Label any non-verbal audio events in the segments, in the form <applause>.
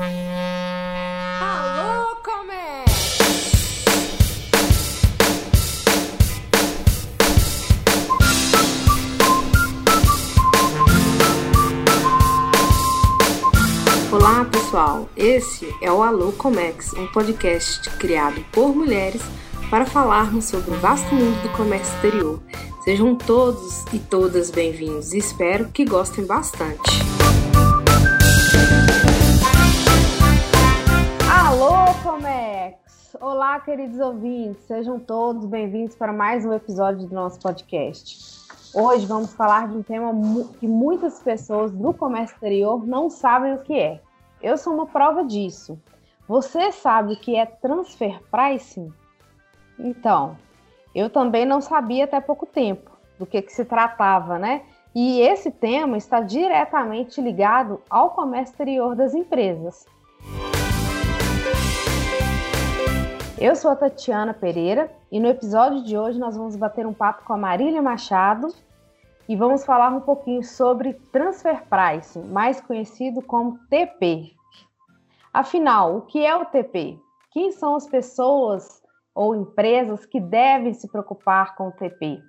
Alô, comércio! Olá, pessoal. Esse é o Alô Comex, um podcast criado por mulheres para falarmos sobre o vasto mundo do comércio exterior. Sejam todos e todas bem-vindos e espero que gostem bastante. Olá, queridos ouvintes, sejam todos bem-vindos para mais um episódio do nosso podcast. Hoje vamos falar de um tema que muitas pessoas do comércio exterior não sabem o que é. Eu sou uma prova disso. Você sabe o que é transfer pricing? Então, eu também não sabia até pouco tempo do que, que se tratava, né? E esse tema está diretamente ligado ao comércio exterior das empresas. Eu sou a Tatiana Pereira e no episódio de hoje nós vamos bater um papo com a Marília Machado e vamos falar um pouquinho sobre transfer pricing, mais conhecido como TP. Afinal, o que é o TP? Quem são as pessoas ou empresas que devem se preocupar com o TP.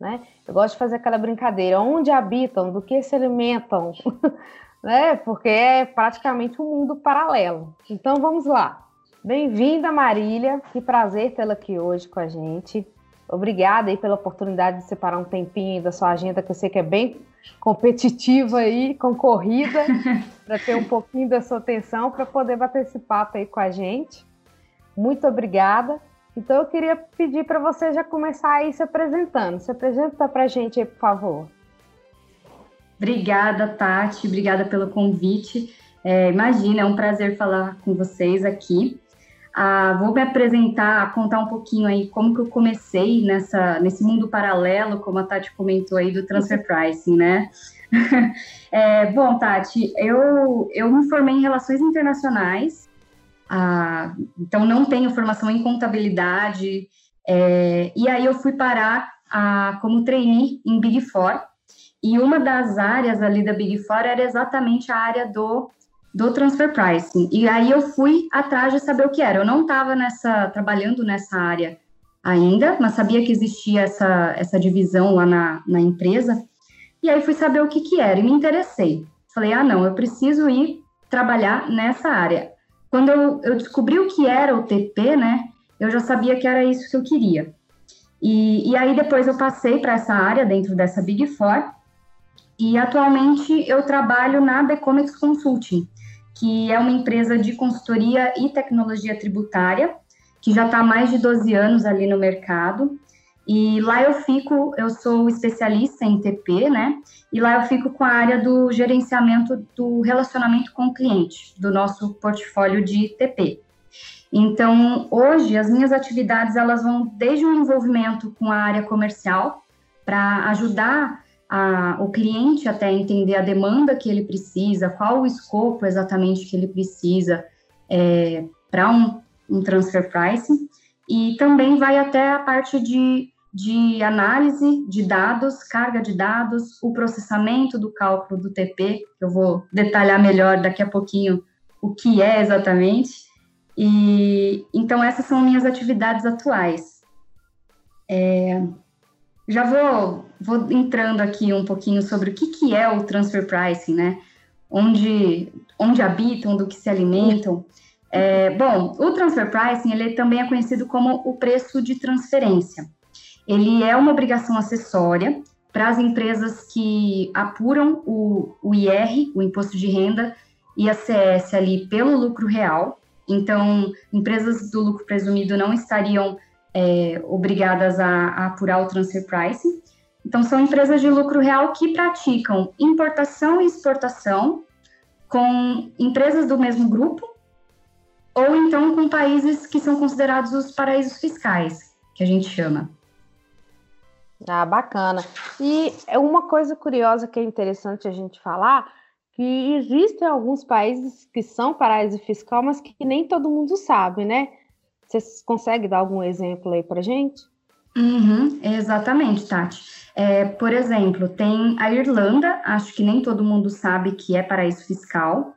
Né? Eu gosto de fazer aquela brincadeira, onde habitam, do que se alimentam, <laughs> né? porque é praticamente um mundo paralelo. Então vamos lá. Bem-vinda, Marília, que prazer tê-la aqui hoje com a gente. Obrigada aí pela oportunidade de separar um tempinho da sua agenda, que eu sei que é bem competitiva aí, concorrida, <laughs> para ter um pouquinho da sua atenção, para poder bater esse papo aí com a gente. Muito obrigada. Então eu queria pedir para você já começar aí se apresentando. Se apresenta para a gente aí, por favor. Obrigada, Tati. Obrigada pelo convite. É, imagina, é um prazer falar com vocês aqui. Ah, vou me apresentar, contar um pouquinho aí como que eu comecei nessa, nesse mundo paralelo, como a Tati comentou aí, do transfer pricing, né? <laughs> é, bom, Tati, eu, eu me formei em Relações Internacionais ah, então, não tenho formação em contabilidade. É, e aí eu fui parar a, como trainee em Big Four. E uma das áreas ali da Big Four era exatamente a área do, do transfer pricing. E aí eu fui atrás de saber o que era. Eu não estava nessa trabalhando nessa área ainda, mas sabia que existia essa, essa divisão lá na, na empresa. E aí fui saber o que, que era e me interessei. Falei, ah, não, eu preciso ir trabalhar nessa área. Quando eu, eu descobri o que era o TP, né, eu já sabia que era isso que eu queria. E, e aí depois eu passei para essa área dentro dessa Big Four, e atualmente eu trabalho na Becomex Consulting, que é uma empresa de consultoria e tecnologia tributária, que já está há mais de 12 anos ali no mercado. E lá eu fico, eu sou especialista em TP, né? E lá eu fico com a área do gerenciamento do relacionamento com o cliente, do nosso portfólio de TP. Então, hoje as minhas atividades elas vão desde o envolvimento com a área comercial para ajudar a, o cliente até entender a demanda que ele precisa, qual o escopo exatamente que ele precisa é, para um, um transfer pricing, e também vai até a parte de de análise de dados, carga de dados, o processamento do cálculo do TP, que eu vou detalhar melhor daqui a pouquinho o que é exatamente. E então essas são minhas atividades atuais. É, já vou, vou entrando aqui um pouquinho sobre o que, que é o transfer pricing, né? Onde, onde habitam, do que se alimentam. É, bom, o transfer pricing ele também é conhecido como o preço de transferência ele é uma obrigação acessória para as empresas que apuram o, o IR, o Imposto de Renda, e a CS ali pelo lucro real. Então, empresas do lucro presumido não estariam é, obrigadas a, a apurar o transfer pricing. Então, são empresas de lucro real que praticam importação e exportação com empresas do mesmo grupo ou então com países que são considerados os paraísos fiscais, que a gente chama. Ah, bacana. E é uma coisa curiosa que é interessante a gente falar, que existem alguns países que são paraíso fiscal, mas que nem todo mundo sabe, né? Você consegue dar algum exemplo aí para gente? Uhum, exatamente, Tati. É, por exemplo, tem a Irlanda, acho que nem todo mundo sabe que é paraíso fiscal.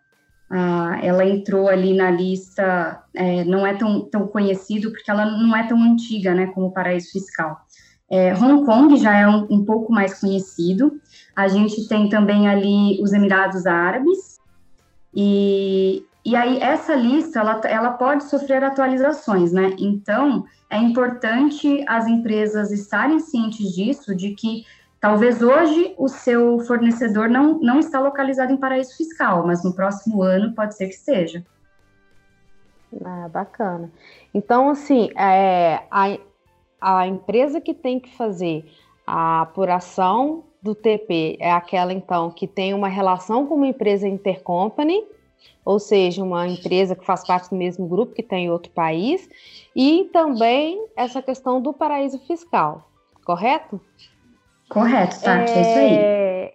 ah, ela entrou ali na lista, é, não é tão, tão conhecido porque ela não é tão antiga, né, como paraíso fiscal. É, Hong Kong já é um, um, pouco mais conhecido. A gente tem também ali os Emirados Árabes. E, e aí essa lista, ela, ela pode sofrer atualizações, né? Então, é importante as empresas estarem cientes disso, de que Talvez hoje o seu fornecedor não, não está localizado em paraíso fiscal, mas no próximo ano pode ser que esteja. Ah, bacana. Então, assim, é, a, a empresa que tem que fazer a apuração do TP é aquela, então, que tem uma relação com uma empresa intercompany, ou seja, uma empresa que faz parte do mesmo grupo que tem em outro país, e também essa questão do paraíso fiscal, correto? Correto, Tati, é... é isso aí. É,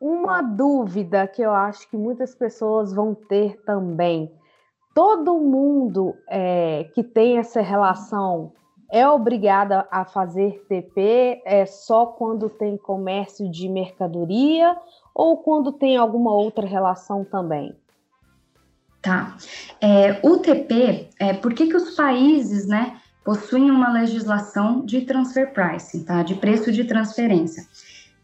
uma dúvida que eu acho que muitas pessoas vão ter também. Todo mundo é, que tem essa relação é obrigada a fazer TP é só quando tem comércio de mercadoria ou quando tem alguma outra relação também? Tá. É, o TP, é, por que, que os países, né, possuem uma legislação de transfer pricing, tá? De preço de transferência.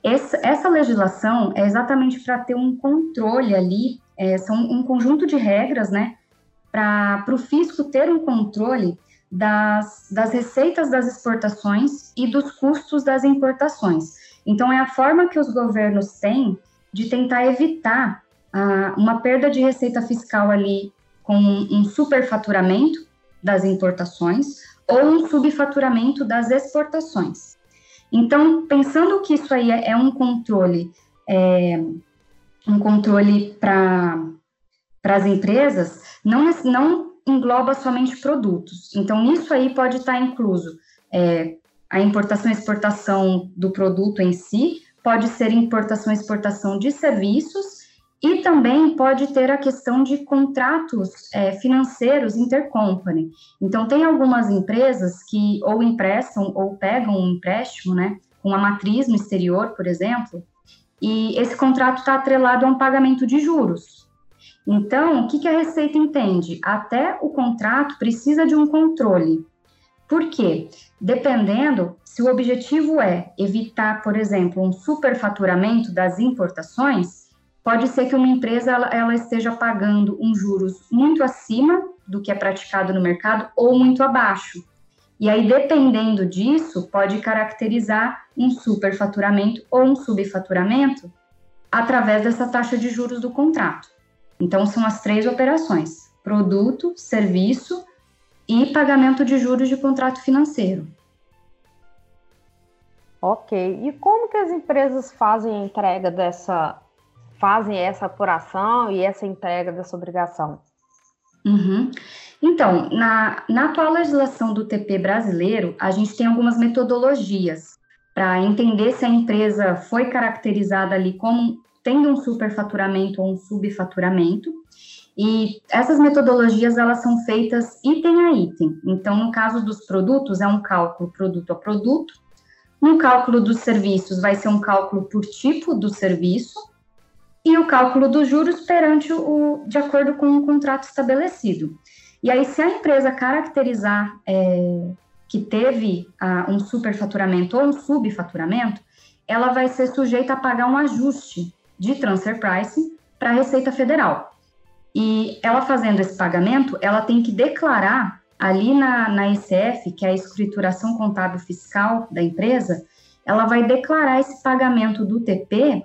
Essa, essa legislação é exatamente para ter um controle ali, é, são um conjunto de regras, né? Para o fisco ter um controle das, das receitas das exportações e dos custos das importações. Então, é a forma que os governos têm de tentar evitar ah, uma perda de receita fiscal ali com um superfaturamento das importações ou um subfaturamento das exportações. Então, pensando que isso aí é, é um controle, é, um controle para as empresas, não, não engloba somente produtos. Então, nisso aí pode estar incluso é, a importação e exportação do produto em si, pode ser importação e exportação de serviços e também pode ter a questão de contratos é, financeiros intercompany. Então, tem algumas empresas que ou emprestam ou pegam um empréstimo, né, com uma matriz no exterior, por exemplo, e esse contrato está atrelado a um pagamento de juros. Então, o que, que a Receita entende? Até o contrato precisa de um controle. Por quê? Dependendo, se o objetivo é evitar, por exemplo, um superfaturamento das importações, pode ser que uma empresa ela, ela esteja pagando um juros muito acima do que é praticado no mercado ou muito abaixo. E aí, dependendo disso, pode caracterizar um superfaturamento ou um subfaturamento através dessa taxa de juros do contrato. Então, são as três operações: produto, serviço e pagamento de juros de contrato financeiro. Ok. E como que as empresas fazem a entrega dessa fazem essa apuração e essa entrega dessa obrigação? Uhum. Então, na, na atual legislação do TP brasileiro, a gente tem algumas metodologias para entender se a empresa foi caracterizada ali como tendo um superfaturamento ou um subfaturamento. E essas metodologias elas são feitas item a item. Então, no caso dos produtos, é um cálculo produto a produto. No cálculo dos serviços, vai ser um cálculo por tipo do serviço e o cálculo dos juros perante o, de acordo com o contrato estabelecido. E aí, se a empresa caracterizar é, que teve um superfaturamento ou um subfaturamento, ela vai ser sujeita a pagar um ajuste de transfer pricing para a Receita Federal. E ela fazendo esse pagamento, ela tem que declarar ali na, na ECF, que é a escrituração contábil fiscal da empresa, ela vai declarar esse pagamento do TP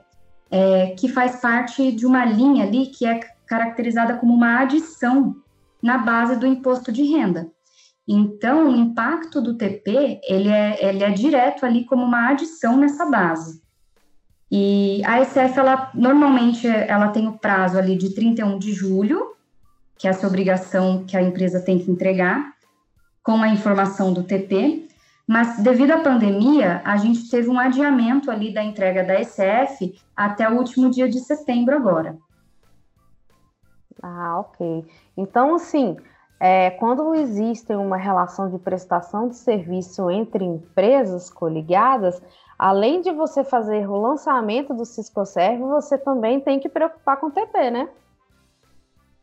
é, que faz parte de uma linha ali que é caracterizada como uma adição na base do imposto de renda. Então, o impacto do TP, ele é, ele é direto ali como uma adição nessa base. E a SF, ela, normalmente, ela tem o prazo ali de 31 de julho, que é essa obrigação que a empresa tem que entregar, com a informação do TP, mas devido à pandemia, a gente teve um adiamento ali da entrega da SF até o último dia de setembro agora. Ah, ok. Então, assim, é, quando existe uma relação de prestação de serviço entre empresas coligadas, além de você fazer o lançamento do Cisco Serve, você também tem que preocupar com o TP, né?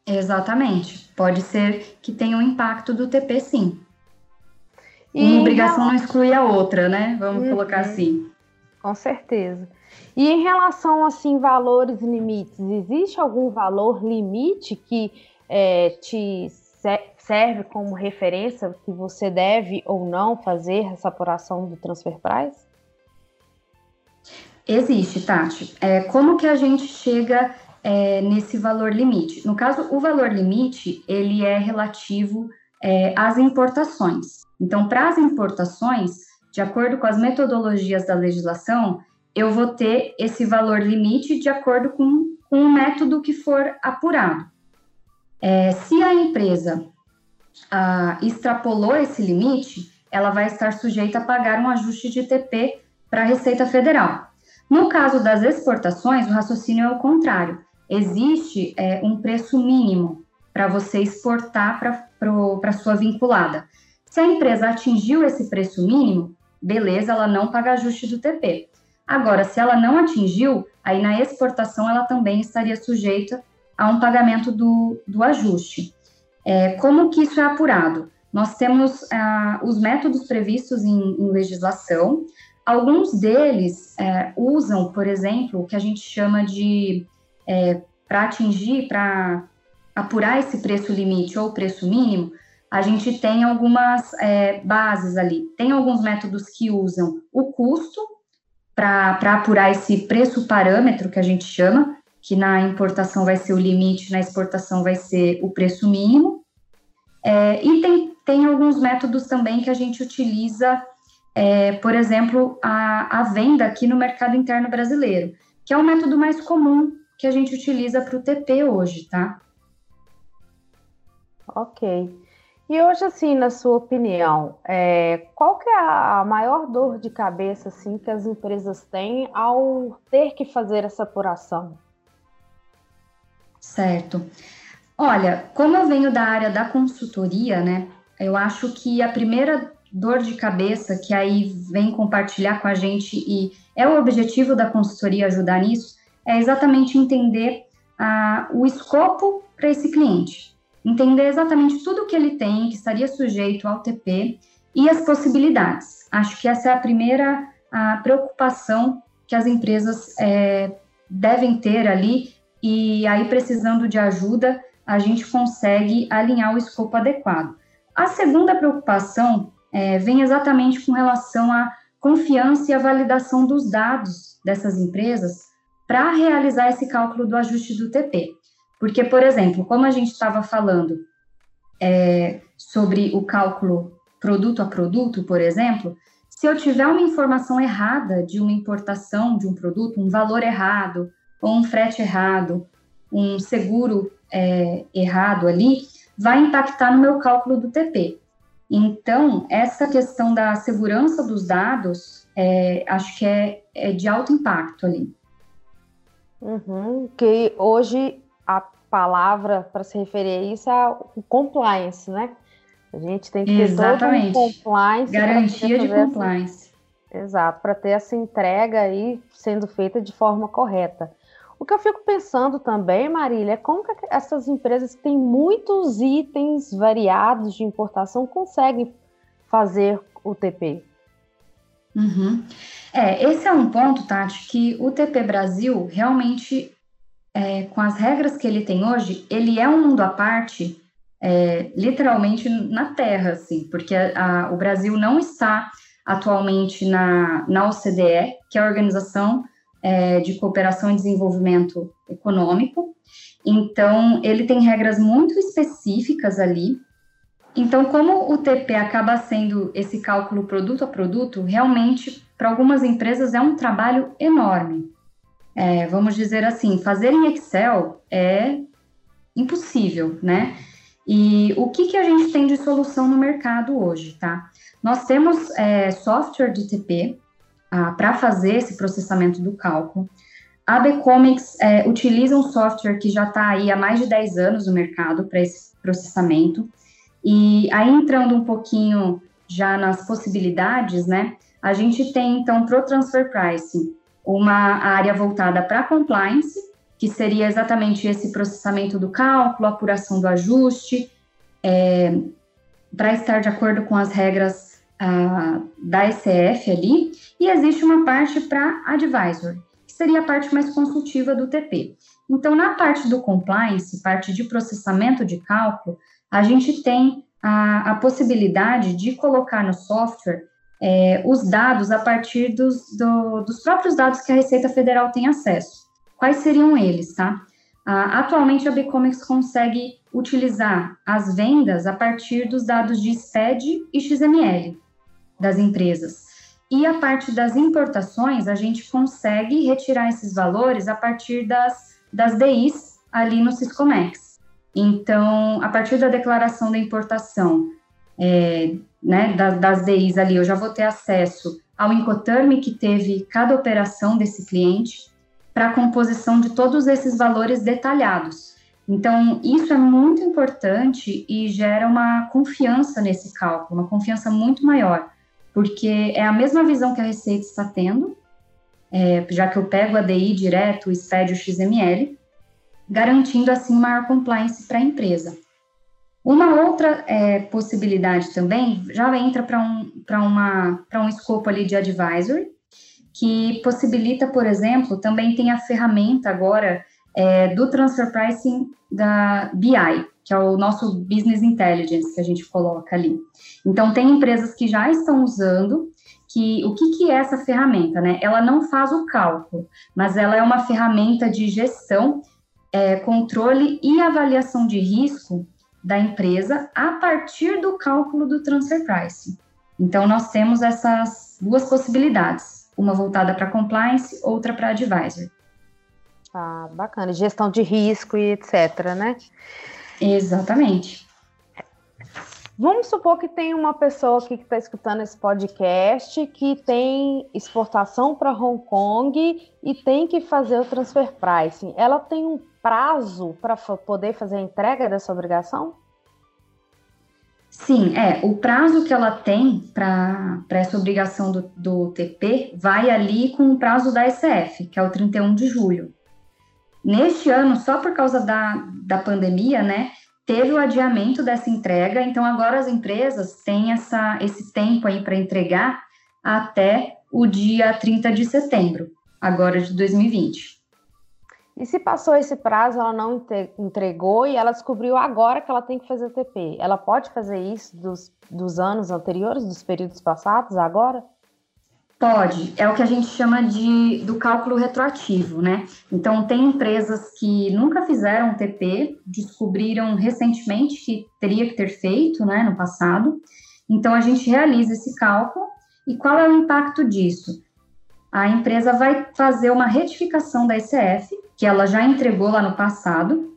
Exatamente. Pode ser que tenha um impacto do TP, sim. E Uma obrigação não exclui a outra, né? Vamos uhum. colocar assim. Com certeza. E em relação assim valores e limites, existe algum valor limite que é, te serve como referência que você deve ou não fazer essa apuração do transfer price? Existe, Tati. É, como que a gente chega é, nesse valor limite? No caso, o valor limite ele é relativo é, às importações. Então, para as importações, de acordo com as metodologias da legislação, eu vou ter esse valor limite de acordo com, com o método que for apurado. É, se a empresa extrapolou esse limite, ela vai estar sujeita a pagar um ajuste de TP para a Receita Federal. No caso das exportações, o raciocínio é o contrário. Existe é, um preço mínimo para você exportar para a sua vinculada. Se a empresa atingiu esse preço mínimo, beleza, ela não paga ajuste do TP. Agora, se ela não atingiu, aí na exportação ela também estaria sujeita a um pagamento do, do ajuste. É, como que isso é apurado? Nós temos ah, os métodos previstos em, em legislação, alguns deles é, usam, por exemplo, o que a gente chama de é, para atingir, para apurar esse preço limite ou preço mínimo, a gente tem algumas é, bases ali. Tem alguns métodos que usam o custo para apurar esse preço parâmetro que a gente chama, que na importação vai ser o limite, na exportação vai ser o preço mínimo. É, e tem, tem alguns métodos também que a gente utiliza, é, por exemplo, a, a venda aqui no mercado interno brasileiro, que é o método mais comum que a gente utiliza para o TP hoje, tá? Ok. E hoje, assim, na sua opinião, é, qual que é a maior dor de cabeça assim, que as empresas têm ao ter que fazer essa apuração? Certo. Olha, como eu venho da área da consultoria, né, eu acho que a primeira dor de cabeça que aí vem compartilhar com a gente e é o objetivo da consultoria ajudar nisso, é exatamente entender ah, o escopo para esse cliente entender exatamente tudo o que ele tem, que estaria sujeito ao TP e as possibilidades. Acho que essa é a primeira a preocupação que as empresas é, devem ter ali, e aí, precisando de ajuda, a gente consegue alinhar o escopo adequado. A segunda preocupação é, vem exatamente com relação à confiança e à validação dos dados dessas empresas para realizar esse cálculo do ajuste do TP. Porque, por exemplo, como a gente estava falando é, sobre o cálculo produto a produto, por exemplo, se eu tiver uma informação errada de uma importação de um produto, um valor errado, ou um frete errado, um seguro é, errado ali, vai impactar no meu cálculo do TP. Então, essa questão da segurança dos dados, é, acho que é, é, de alto impacto ali. Uhum, que hoje a palavra para se referir a isso é o compliance, né? A gente tem que ter Exatamente. todo um compliance. Garantia de compliance. Essa... Exato, para ter essa entrega aí sendo feita de forma correta. O que eu fico pensando também, Marília, é como que essas empresas que têm muitos itens variados de importação conseguem fazer o TP? Uhum. É, esse é um ponto, Tati, que o TP Brasil realmente é, com as regras que ele tem hoje, ele é um mundo à parte, é, literalmente na Terra, assim, porque a, a, o Brasil não está atualmente na, na OCDE, que é a Organização é, de Cooperação e Desenvolvimento Econômico. Então, ele tem regras muito específicas ali. Então, como o TP acaba sendo esse cálculo produto a produto, realmente, para algumas empresas é um trabalho enorme é, vamos dizer assim, fazer em Excel é impossível, né? E o que, que a gente tem de solução no mercado hoje, tá? Nós temos é, software de TP para fazer esse processamento do cálculo. A Becomics é, utiliza um software que já está aí há mais de 10 anos no mercado para esse processamento. E aí, entrando um pouquinho já nas possibilidades, né? A gente tem, então, para o Transfer Pricing, uma área voltada para compliance, que seria exatamente esse processamento do cálculo, apuração do ajuste, é, para estar de acordo com as regras ah, da ECF ali, e existe uma parte para advisor, que seria a parte mais consultiva do TP. Então, na parte do compliance, parte de processamento de cálculo, a gente tem a, a possibilidade de colocar no software é, os dados a partir dos, do, dos próprios dados que a Receita Federal tem acesso. Quais seriam eles, tá? Ah, atualmente, a Bcomics consegue utilizar as vendas a partir dos dados de SPED e XML das empresas. E a parte das importações, a gente consegue retirar esses valores a partir das, das DIs ali no Syscomex. Então, a partir da declaração da importação, é, né, das, das DIs ali, eu já vou ter acesso ao Incoterm que teve cada operação desse cliente, para a composição de todos esses valores detalhados. Então, isso é muito importante e gera uma confiança nesse cálculo, uma confiança muito maior, porque é a mesma visão que a Receita está tendo, é, já que eu pego a DI direto, o SPED o XML, garantindo assim maior compliance para a empresa. Uma outra é, possibilidade também já entra para um, uma, um escopo ali de advisory, que possibilita, por exemplo, também tem a ferramenta agora é, do transfer pricing da BI, que é o nosso business intelligence que a gente coloca ali. Então, tem empresas que já estão usando, que o que, que é essa ferramenta, né? Ela não faz o cálculo, mas ela é uma ferramenta de gestão, é, controle e avaliação de risco da empresa a partir do cálculo do transfer pricing. Então, nós temos essas duas possibilidades, uma voltada para compliance, outra para advisor. Ah, bacana. Gestão de risco e etc, né? Exatamente. Vamos supor que tem uma pessoa aqui que está escutando esse podcast que tem exportação para Hong Kong e tem que fazer o transfer pricing. Ela tem um prazo para poder fazer a entrega dessa obrigação? Sim, é. O prazo que ela tem para essa obrigação do, do TP vai ali com o prazo da SF, que é o 31 de julho. Neste ano, só por causa da, da pandemia, né, teve o adiamento dessa entrega, então agora as empresas têm essa, esse tempo aí para entregar até o dia 30 de setembro, agora de 2020. E se passou esse prazo, ela não entregou e ela descobriu agora que ela tem que fazer TP, ela pode fazer isso dos, dos anos anteriores, dos períodos passados, agora? Pode, é o que a gente chama de do cálculo retroativo, né? Então tem empresas que nunca fizeram TP, descobriram recentemente que teria que ter feito, né, no passado. Então a gente realiza esse cálculo e qual é o impacto disso? A empresa vai fazer uma retificação da ICF, que ela já entregou lá no passado,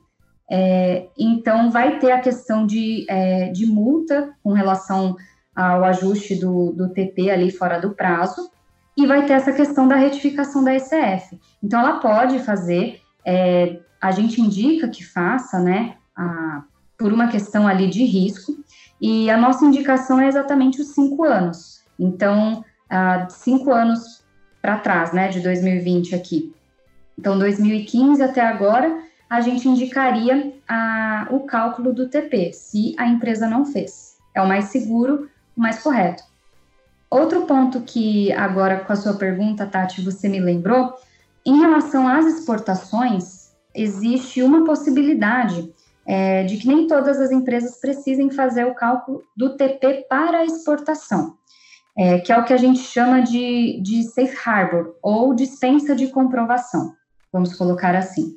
é, então vai ter a questão de, é, de multa com relação ao ajuste do, do TP ali fora do prazo, e vai ter essa questão da retificação da ECF. Então, ela pode fazer, é, a gente indica que faça, né, a, por uma questão ali de risco, e a nossa indicação é exatamente os cinco anos. Então, a, cinco anos para trás, né, de 2020 aqui. Então, 2015 até agora, a gente indicaria a, o cálculo do TP, se a empresa não fez. É o mais seguro, mais correto. Outro ponto que agora com a sua pergunta, Tati, você me lembrou, em relação às exportações, existe uma possibilidade é, de que nem todas as empresas precisem fazer o cálculo do TP para exportação, é, que é o que a gente chama de, de safe harbor ou dispensa de comprovação, vamos colocar assim.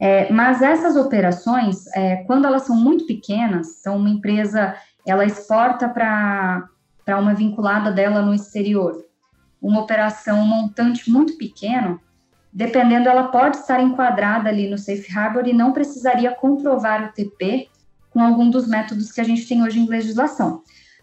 É, mas essas operações, é, quando elas são muito pequenas, então uma empresa ela exporta para uma vinculada dela no exterior. Uma operação, um montante muito pequeno, dependendo, ela pode estar enquadrada ali no Safe Harbor e não precisaria comprovar o TP com algum dos métodos que a gente tem hoje em legislação.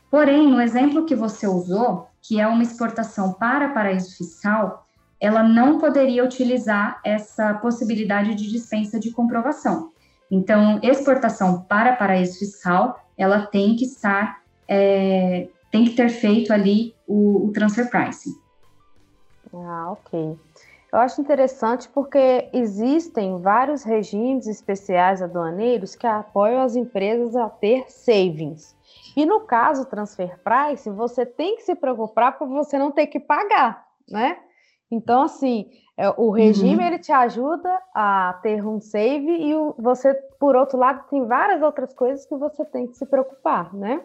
Porém, no exemplo que você usou, que é uma exportação para paraíso fiscal, ela não poderia utilizar essa possibilidade de dispensa de comprovação. Então, exportação para paraíso fiscal, ela tem que estar é, tem que ter feito ali o, o transfer pricing. Ah, ok. Eu acho interessante porque existem vários regimes especiais aduaneiros que apoiam as empresas a ter savings. E no caso transfer price, você tem que se preocupar para você não ter que pagar, né? Então, assim, é, o regime uhum. ele te ajuda a ter um save e você, por outro lado, tem várias outras coisas que você tem que se preocupar, né?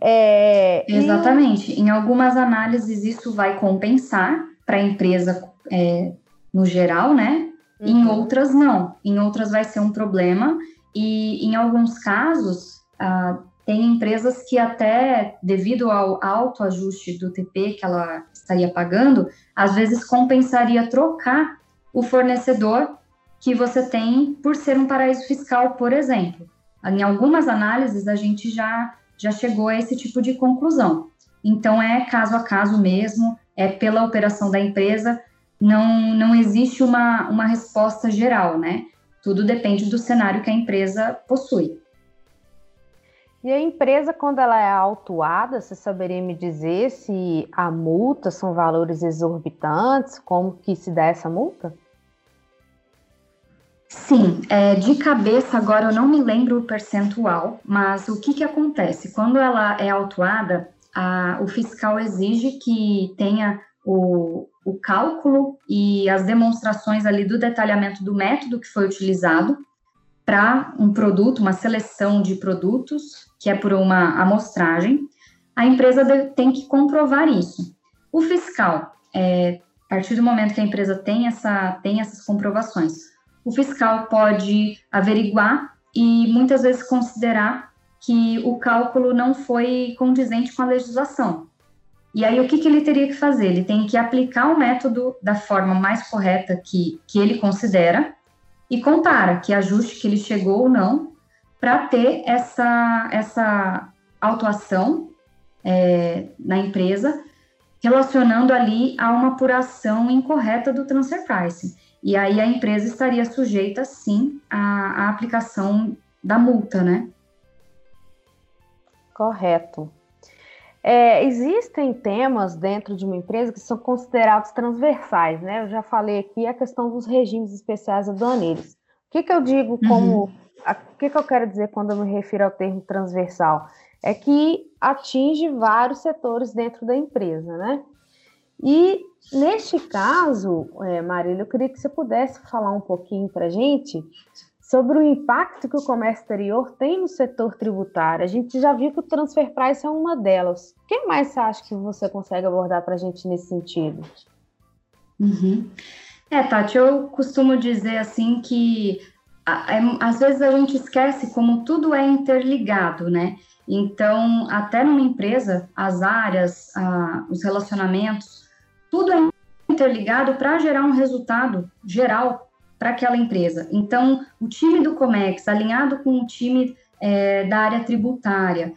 É, Exatamente. E... Em algumas análises isso vai compensar para a empresa é, no geral, né? Uhum. Em outras não. Em outras vai ser um problema e em alguns casos ah, tem empresas que até devido ao alto ajuste do TP que ela estaria pagando, às vezes compensaria trocar o fornecedor que você tem por ser um paraíso fiscal, por exemplo. Em algumas análises a gente já já chegou a esse tipo de conclusão. Então é caso a caso mesmo, é pela operação da empresa, não não existe uma uma resposta geral, né? Tudo depende do cenário que a empresa possui. E a empresa, quando ela é autuada, você saberia me dizer se a multa são valores exorbitantes? Como que se dá essa multa? Sim, é, de cabeça agora eu não me lembro o percentual, mas o que, que acontece? Quando ela é autuada, a, o fiscal exige que tenha o, o cálculo e as demonstrações ali do detalhamento do método que foi utilizado para um produto, uma seleção de produtos, que é por uma amostragem, a empresa tem que comprovar isso. O fiscal, é, a partir do momento que a empresa tem, essa, tem essas comprovações, o fiscal pode averiguar e muitas vezes considerar que o cálculo não foi condizente com a legislação. E aí, o que, que ele teria que fazer? Ele tem que aplicar o método da forma mais correta que, que ele considera e compara que ajuste que ele chegou ou não para ter essa, essa autuação é, na empresa, relacionando ali a uma apuração incorreta do transfer price. E aí a empresa estaria sujeita, sim, à, à aplicação da multa, né? Correto. É, existem temas dentro de uma empresa que são considerados transversais, né? Eu já falei aqui a questão dos regimes especiais aduaneiros. O que, que eu digo como. Uhum. O que, que eu quero dizer quando eu me refiro ao termo transversal? É que atinge vários setores dentro da empresa, né? E neste caso, é, Marília, eu queria que você pudesse falar um pouquinho para a gente sobre o impacto que o comércio exterior tem no setor tributário. A gente já viu que o transfer price é uma delas. O que mais você acha que você consegue abordar para a gente nesse sentido? Uhum. É, Tati, eu costumo dizer assim que às vezes a gente esquece como tudo é interligado, né? Então, até numa empresa, as áreas, os relacionamentos, tudo é interligado para gerar um resultado geral para aquela empresa. Então, o time do Comex, alinhado com o time é, da área tributária,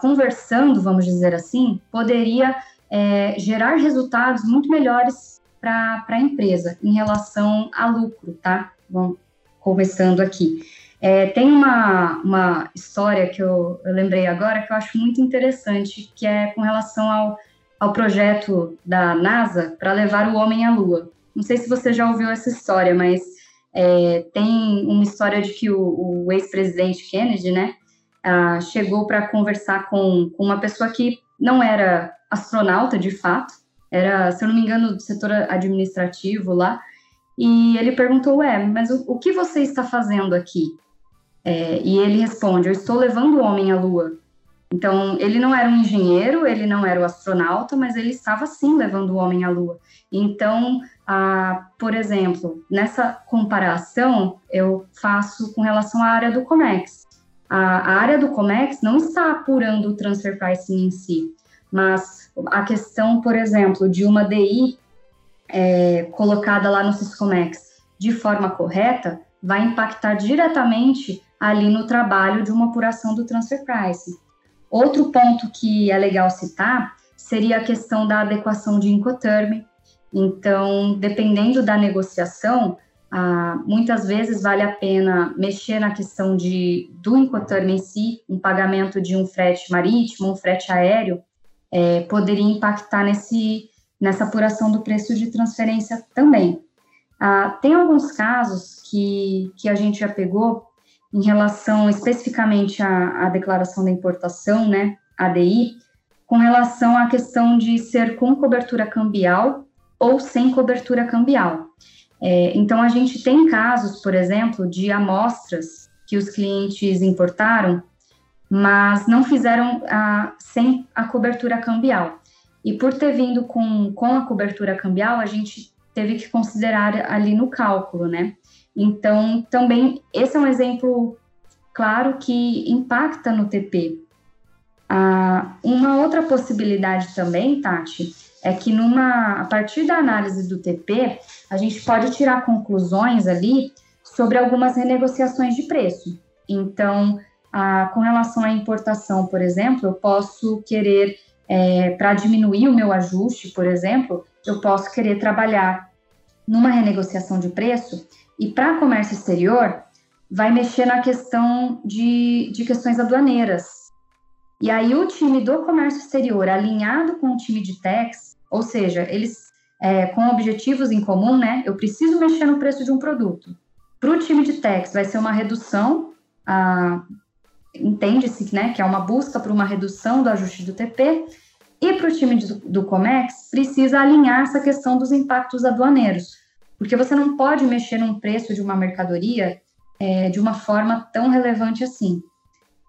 conversando, vamos dizer assim, poderia é, gerar resultados muito melhores para a empresa em relação a lucro, tá? Vamos começando aqui. É, tem uma, uma história que eu, eu lembrei agora que eu acho muito interessante, que é com relação ao, ao projeto da NASA para levar o homem à Lua. Não sei se você já ouviu essa história, mas é, tem uma história de que o, o ex-presidente Kennedy, né, ah, chegou para conversar com, com, uma pessoa que não era astronauta de fato, era, se eu não me engano, do setor administrativo lá, e ele perguntou, ué, mas o, o que você está fazendo aqui? É, e ele responde, eu estou levando o homem à Lua. Então, ele não era um engenheiro, ele não era o astronauta, mas ele estava sim levando o homem à Lua. Então, por exemplo, nessa comparação, eu faço com relação à área do COMEX. A, a área do COMEX não está apurando o transfer pricing em si, mas a questão, por exemplo, de uma DI é, colocada lá no Syscomex de forma correta, vai impactar diretamente ali no trabalho de uma apuração do transfer pricing. Outro ponto que é legal citar seria a questão da adequação de Incoterm. Então, dependendo da negociação, ah, muitas vezes vale a pena mexer na questão de, do Incoterm em si, um pagamento de um frete marítimo, um frete aéreo, é, poderia impactar nesse, nessa apuração do preço de transferência também. Ah, tem alguns casos que, que a gente já pegou em relação especificamente à, à declaração da importação, né, ADI, com relação à questão de ser com cobertura cambial ou sem cobertura cambial. É, então, a gente tem casos, por exemplo, de amostras que os clientes importaram, mas não fizeram a, sem a cobertura cambial. E por ter vindo com, com a cobertura cambial, a gente teve que considerar ali no cálculo, né? Então, também, esse é um exemplo claro que impacta no TP. Ah, uma outra possibilidade também, Tati, é que numa, a partir da análise do TP, a gente pode tirar conclusões ali sobre algumas renegociações de preço. Então, ah, com relação à importação, por exemplo, eu posso querer, é, para diminuir o meu ajuste, por exemplo, eu posso querer trabalhar numa renegociação de preço e para comércio exterior vai mexer na questão de, de questões aduaneiras. E aí o time do comércio exterior, alinhado com o time de tax, ou seja, eles é, com objetivos em comum, né? Eu preciso mexer no preço de um produto. Para o time de tax vai ser uma redução, entende-se né, que é uma busca por uma redução do ajuste do TP, e para o time do, do Comex precisa alinhar essa questão dos impactos aduaneiros, porque você não pode mexer num preço de uma mercadoria é, de uma forma tão relevante assim.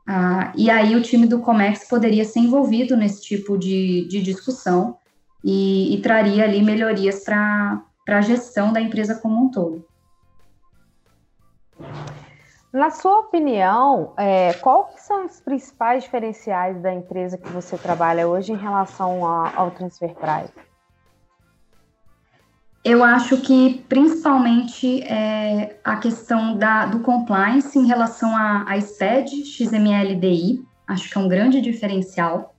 Ah, e aí o time do Comex poderia ser envolvido nesse tipo de, de discussão e, e traria ali melhorias para a gestão da empresa como um todo. Na sua opinião, é, qual são os principais diferenciais da empresa que você trabalha hoje em relação a, ao Transfer Price? Eu acho que principalmente é, a questão da, do compliance em relação à, à SPED, XML-DI, acho que é um grande diferencial.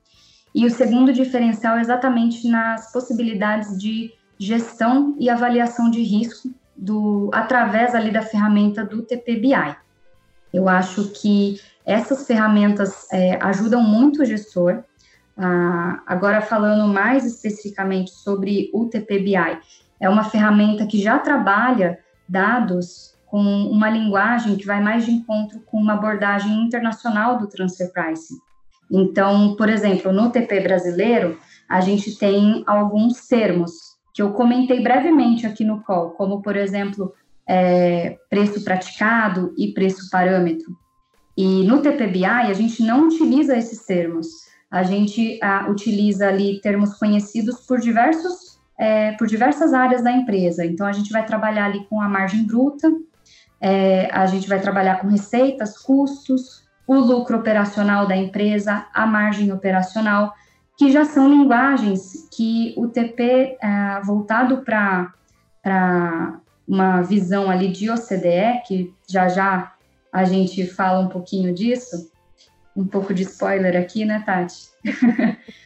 E o segundo diferencial é exatamente nas possibilidades de gestão e avaliação de risco do, através ali da ferramenta do TPBI. Eu acho que essas ferramentas é, ajudam muito o gestor. Ah, agora, falando mais especificamente sobre o TPBI, é uma ferramenta que já trabalha dados com uma linguagem que vai mais de encontro com uma abordagem internacional do transfer pricing. Então, por exemplo, no TP brasileiro, a gente tem alguns termos que eu comentei brevemente aqui no call, como, por exemplo, é, preço praticado e preço parâmetro. E no TPBI, a gente não utiliza esses termos. A gente a, utiliza ali termos conhecidos por diversos é, por diversas áreas da empresa. Então, a gente vai trabalhar ali com a margem bruta, é, a gente vai trabalhar com receitas, custos, o lucro operacional da empresa, a margem operacional, que já são linguagens que o TP, é, voltado para uma visão ali de OCDE, que já já a gente fala um pouquinho disso, um pouco de spoiler aqui, né, Tati? <laughs>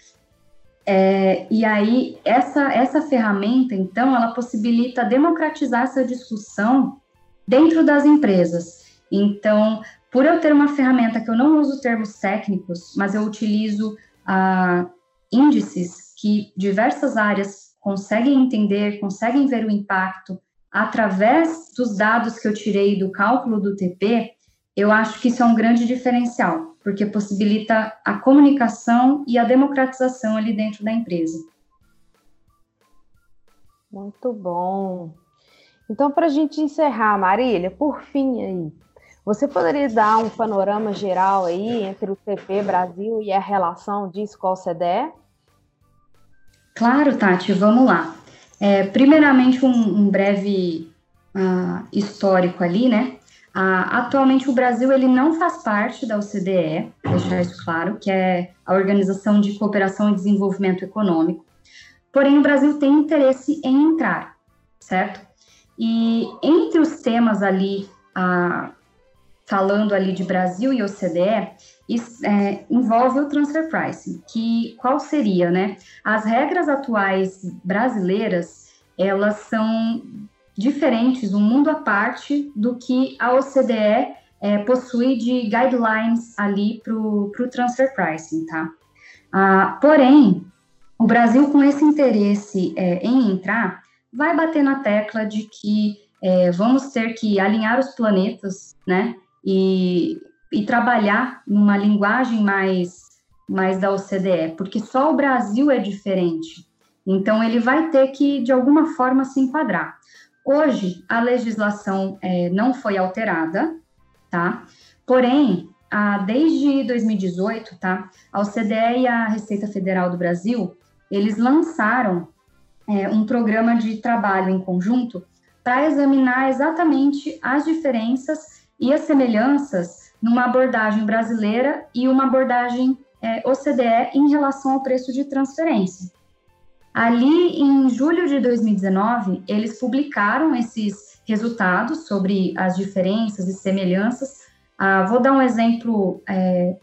É, e aí, essa, essa ferramenta, então, ela possibilita democratizar essa discussão dentro das empresas. Então, por eu ter uma ferramenta que eu não uso termos técnicos, mas eu utilizo ah, índices que diversas áreas conseguem entender, conseguem ver o impacto através dos dados que eu tirei do cálculo do TP, eu acho que isso é um grande diferencial porque possibilita a comunicação e a democratização ali dentro da empresa. Muito bom. Então, para a gente encerrar, Marília, por fim aí, você poderia dar um panorama geral aí entre o TP Brasil e a relação disso com a OCDE? Claro, Tati, vamos lá. É, primeiramente, um, um breve uh, histórico ali, né? Ah, atualmente o Brasil ele não faz parte da OCDE, deixar isso claro, que é a Organização de Cooperação e Desenvolvimento Econômico. Porém, o Brasil tem interesse em entrar, certo? E entre os temas ali, ah, falando ali de Brasil e OCDE, é, envolve o transfer pricing, que qual seria, né? As regras atuais brasileiras, elas são diferentes, um mundo à parte do que a OCDE é, possui de guidelines ali para o transfer pricing, tá? Ah, porém, o Brasil, com esse interesse é, em entrar, vai bater na tecla de que é, vamos ter que alinhar os planetas, né? E, e trabalhar numa linguagem mais, mais da OCDE, porque só o Brasil é diferente. Então, ele vai ter que, de alguma forma, se enquadrar. Hoje, a legislação é, não foi alterada, tá? Porém, a, desde 2018, tá? A OCDE e a Receita Federal do Brasil, eles lançaram é, um programa de trabalho em conjunto para examinar exatamente as diferenças e as semelhanças numa abordagem brasileira e uma abordagem é, OCDE em relação ao preço de transferência. Ali, em julho de 2019, eles publicaram esses resultados sobre as diferenças e semelhanças. Ah, vou dar um exemplo é,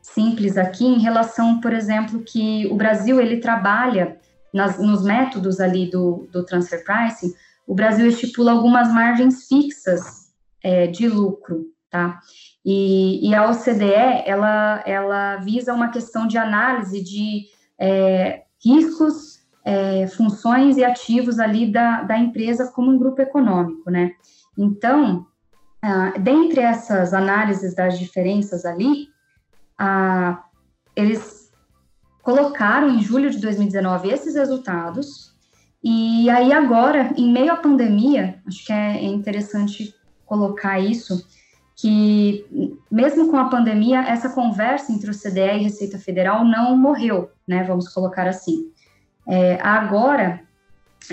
simples aqui em relação, por exemplo, que o Brasil ele trabalha nas, nos métodos ali do, do transfer pricing, o Brasil estipula algumas margens fixas é, de lucro, tá? E, e, a OCDE, ela, ela visa uma questão de análise de é, riscos, é, funções e ativos ali da, da empresa como um grupo econômico, né? Então, ah, dentre essas análises das diferenças ali, ah, eles colocaram em julho de 2019 esses resultados, e aí agora, em meio à pandemia, acho que é interessante colocar isso, que mesmo com a pandemia, essa conversa entre o CDE e Receita Federal não morreu, né? Vamos colocar assim. É, agora,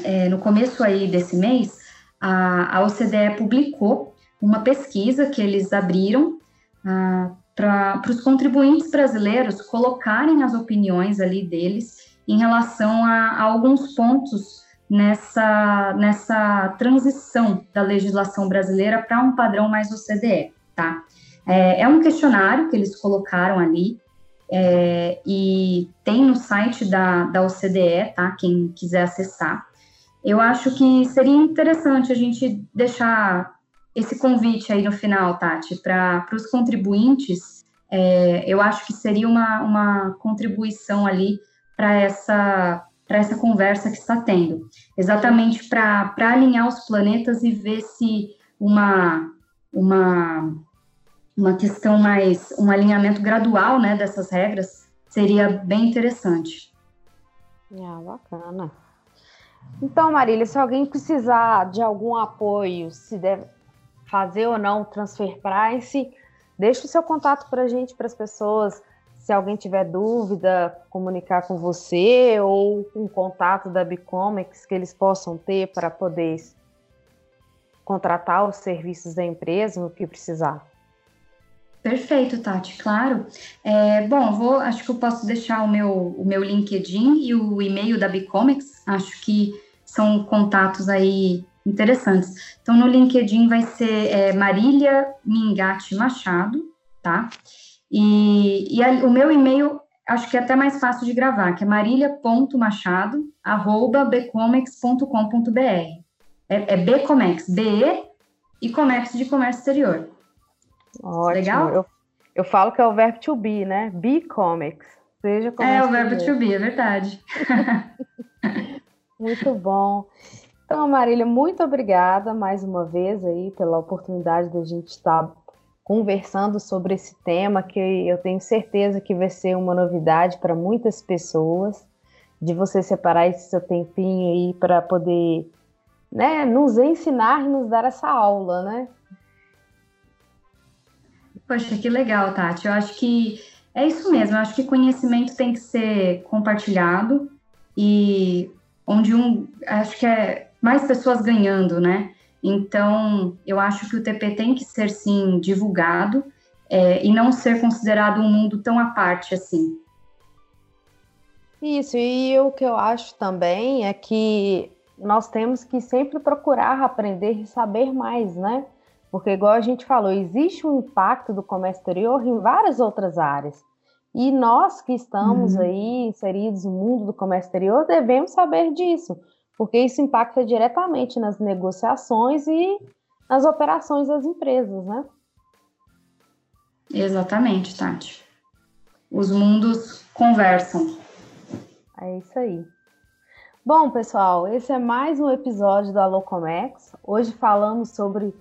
é, no começo aí desse mês, a, a OCDE publicou uma pesquisa que eles abriram ah, para os contribuintes brasileiros colocarem as opiniões ali deles em relação a, a alguns pontos nessa, nessa transição da legislação brasileira para um padrão mais OCDE, tá? É, é, um questionário que eles colocaram ali é, e tem no site da, da OCDE, tá? Quem quiser acessar. Eu acho que seria interessante a gente deixar esse convite aí no final, Tati, para os contribuintes, é, eu acho que seria uma, uma contribuição ali para essa, essa conversa que está tendo. Exatamente para alinhar os planetas e ver se uma, uma, uma questão mais, um alinhamento gradual né, dessas regras seria bem interessante. Ah, bacana. Então, Marília, se alguém precisar de algum apoio, se deve, fazer ou não transfer price, deixe o seu contato para a gente, para as pessoas. Se alguém tiver dúvida, comunicar com você ou um contato da Bicomex que eles possam ter para poder contratar os serviços da empresa no que precisar. Perfeito, Tati, claro. É, bom, vou, acho que eu posso deixar o meu, o meu LinkedIn e o e-mail da Bicomex. Acho que são contatos aí interessantes. Então, no LinkedIn vai ser é, Marília Mingatti Machado, tá? E, e a, o meu e-mail, acho que é até mais fácil de gravar, que é marília.machado, arroba bcomex.com.br. É, é Bcomex, B e Comex de Comércio Exterior. Ótimo. Legal? Eu, eu falo que é o verbo to be, né? Bcomex. Seja é, o verbo to be, é verdade. <laughs> Muito bom. Então, Marília, muito obrigada mais uma vez aí pela oportunidade da gente estar conversando sobre esse tema que eu tenho certeza que vai ser uma novidade para muitas pessoas, de você separar esse seu tempinho aí para poder, né, nos ensinar e nos dar essa aula, né? Poxa, que legal, Tati. Eu acho que é isso mesmo. Eu acho que conhecimento tem que ser compartilhado e onde um, acho que é mais pessoas ganhando, né? Então, eu acho que o TP tem que ser, sim, divulgado é, e não ser considerado um mundo tão à parte assim. Isso, e o que eu acho também é que nós temos que sempre procurar aprender e saber mais, né? Porque, igual a gente falou, existe um impacto do comércio exterior em várias outras áreas. E nós que estamos uhum. aí inseridos no mundo do comércio exterior devemos saber disso, porque isso impacta diretamente nas negociações e nas operações das empresas, né? Exatamente, Tati. Os mundos conversam. É isso aí. Bom, pessoal, esse é mais um episódio do Alocomex. Hoje falamos sobre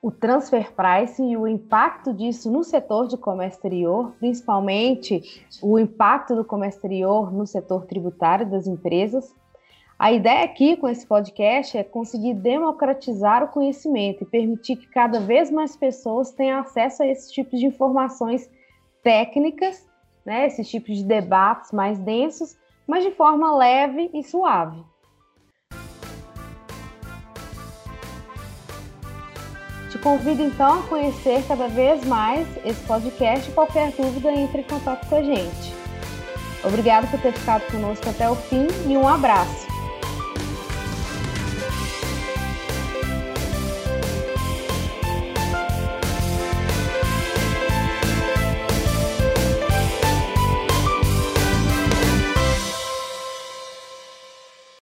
o transfer pricing e o impacto disso no setor de comércio exterior, principalmente o impacto do comércio exterior no setor tributário das empresas. A ideia aqui com esse podcast é conseguir democratizar o conhecimento e permitir que cada vez mais pessoas tenham acesso a esses tipos de informações técnicas, né, esses tipos de debates mais densos, mas de forma leve e suave. Te convido então a conhecer cada vez mais esse podcast e qualquer dúvida entre em contato com a gente. Obrigado por ter ficado conosco até o fim e um abraço.